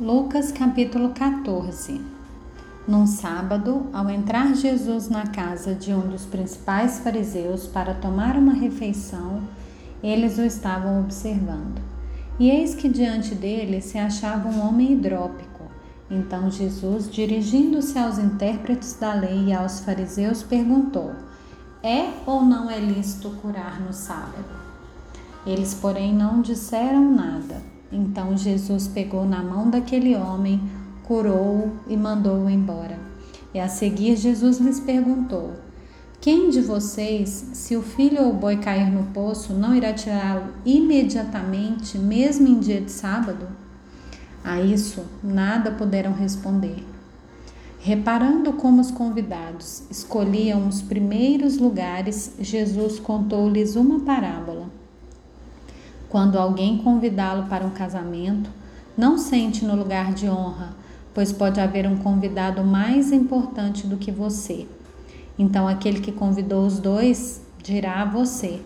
Lucas capítulo 14 Num sábado, ao entrar Jesus na casa de um dos principais fariseus para tomar uma refeição, eles o estavam observando. E eis que diante dele se achava um homem hidrópico. Então Jesus, dirigindo-se aos intérpretes da lei e aos fariseus, perguntou: É ou não é lícito curar no sábado? Eles, porém, não disseram nada. Então Jesus pegou na mão daquele homem, curou-o e mandou-o embora. E a seguir Jesus lhes perguntou: Quem de vocês, se o filho ou o boi cair no poço, não irá tirá-lo imediatamente, mesmo em dia de sábado? A isso nada puderam responder. Reparando como os convidados escolhiam os primeiros lugares, Jesus contou-lhes uma parábola. Quando alguém convidá-lo para um casamento, não sente no lugar de honra, pois pode haver um convidado mais importante do que você. Então aquele que convidou os dois dirá a você: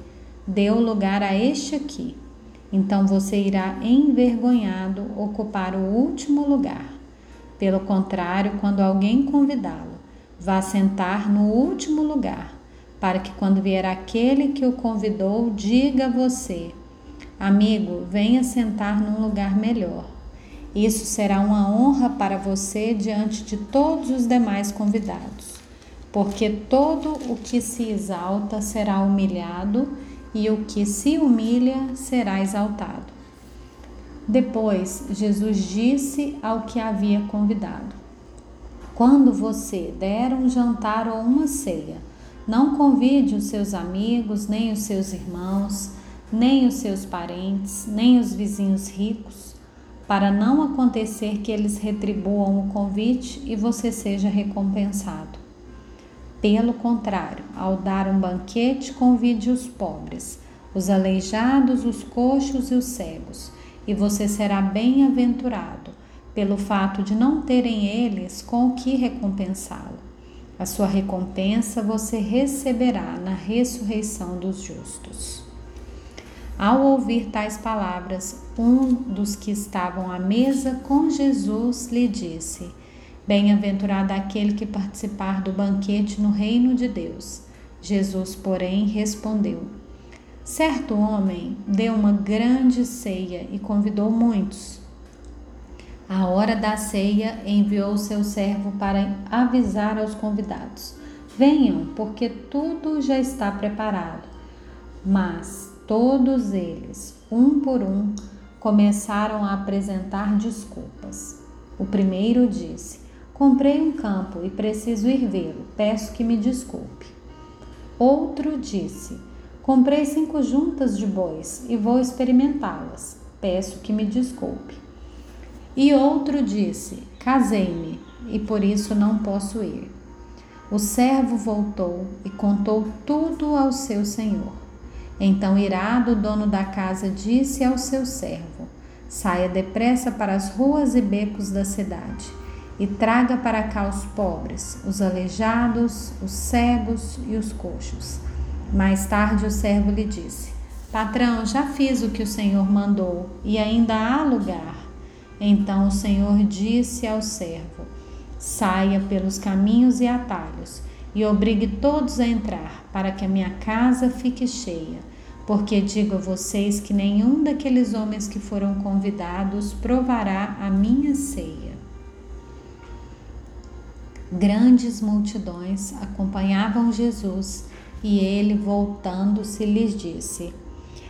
o lugar a este aqui. Então você irá envergonhado ocupar o último lugar. Pelo contrário, quando alguém convidá-lo, vá sentar no último lugar, para que quando vier aquele que o convidou, diga a você: Amigo, venha sentar num lugar melhor. Isso será uma honra para você diante de todos os demais convidados, porque todo o que se exalta será humilhado e o que se humilha será exaltado. Depois, Jesus disse ao que havia convidado: Quando você der um jantar ou uma ceia, não convide os seus amigos, nem os seus irmãos, nem os seus parentes, nem os vizinhos ricos, para não acontecer que eles retribuam o convite e você seja recompensado. Pelo contrário, ao dar um banquete, convide os pobres, os aleijados, os coxos e os cegos, e você será bem-aventurado, pelo fato de não terem eles com o que recompensá-lo. A sua recompensa você receberá na ressurreição dos justos. Ao ouvir tais palavras, um dos que estavam à mesa com Jesus lhe disse: Bem-aventurado aquele que participar do banquete no reino de Deus. Jesus, porém, respondeu: Certo homem deu uma grande ceia e convidou muitos. À hora da ceia, enviou seu servo para avisar aos convidados: Venham, porque tudo já está preparado. Mas Todos eles, um por um, começaram a apresentar desculpas. O primeiro disse: Comprei um campo e preciso ir vê-lo, peço que me desculpe. Outro disse: Comprei cinco juntas de bois e vou experimentá-las, peço que me desculpe. E outro disse: Casei-me e por isso não posso ir. O servo voltou e contou tudo ao seu senhor. Então, irado, o dono da casa disse ao seu servo: Saia depressa para as ruas e becos da cidade e traga para cá os pobres, os aleijados, os cegos e os coxos. Mais tarde, o servo lhe disse: Patrão, já fiz o que o Senhor mandou e ainda há lugar. Então o Senhor disse ao servo: Saia pelos caminhos e atalhos e obrigue todos a entrar, para que a minha casa fique cheia. Porque digo a vocês que nenhum daqueles homens que foram convidados provará a minha ceia. Grandes multidões acompanhavam Jesus e ele, voltando-se, lhes disse: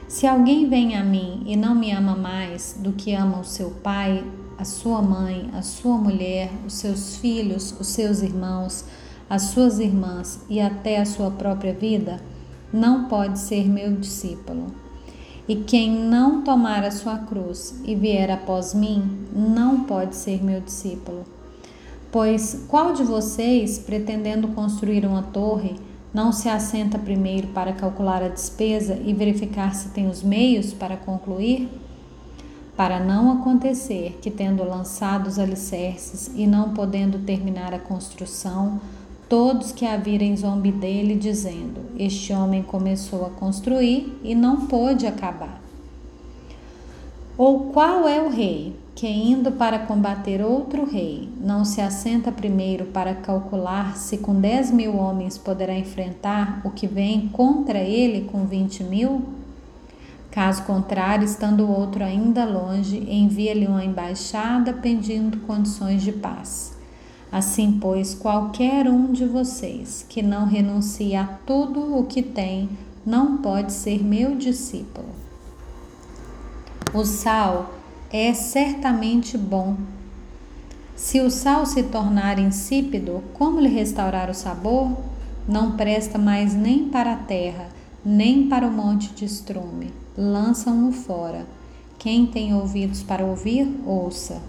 Se alguém vem a mim e não me ama mais do que ama o seu pai, a sua mãe, a sua mulher, os seus filhos, os seus irmãos, as suas irmãs e até a sua própria vida, não pode ser meu discípulo. E quem não tomar a sua cruz e vier após mim, não pode ser meu discípulo. Pois qual de vocês, pretendendo construir uma torre, não se assenta primeiro para calcular a despesa e verificar se tem os meios para concluir? Para não acontecer que, tendo lançado os alicerces e não podendo terminar a construção, todos que a virem zombi dele, dizendo: Este homem começou a construir e não pôde acabar. Ou qual é o rei que, indo para combater outro rei, não se assenta primeiro para calcular se com dez mil homens poderá enfrentar o que vem contra ele com vinte mil? Caso contrário, estando o outro ainda longe, envia-lhe uma embaixada pedindo condições de paz. Assim, pois, qualquer um de vocês que não renuncie a tudo o que tem, não pode ser meu discípulo. O sal é certamente bom. Se o sal se tornar insípido, como lhe restaurar o sabor? Não presta mais nem para a terra, nem para o monte de estrume. Lançam-no fora. Quem tem ouvidos para ouvir, ouça.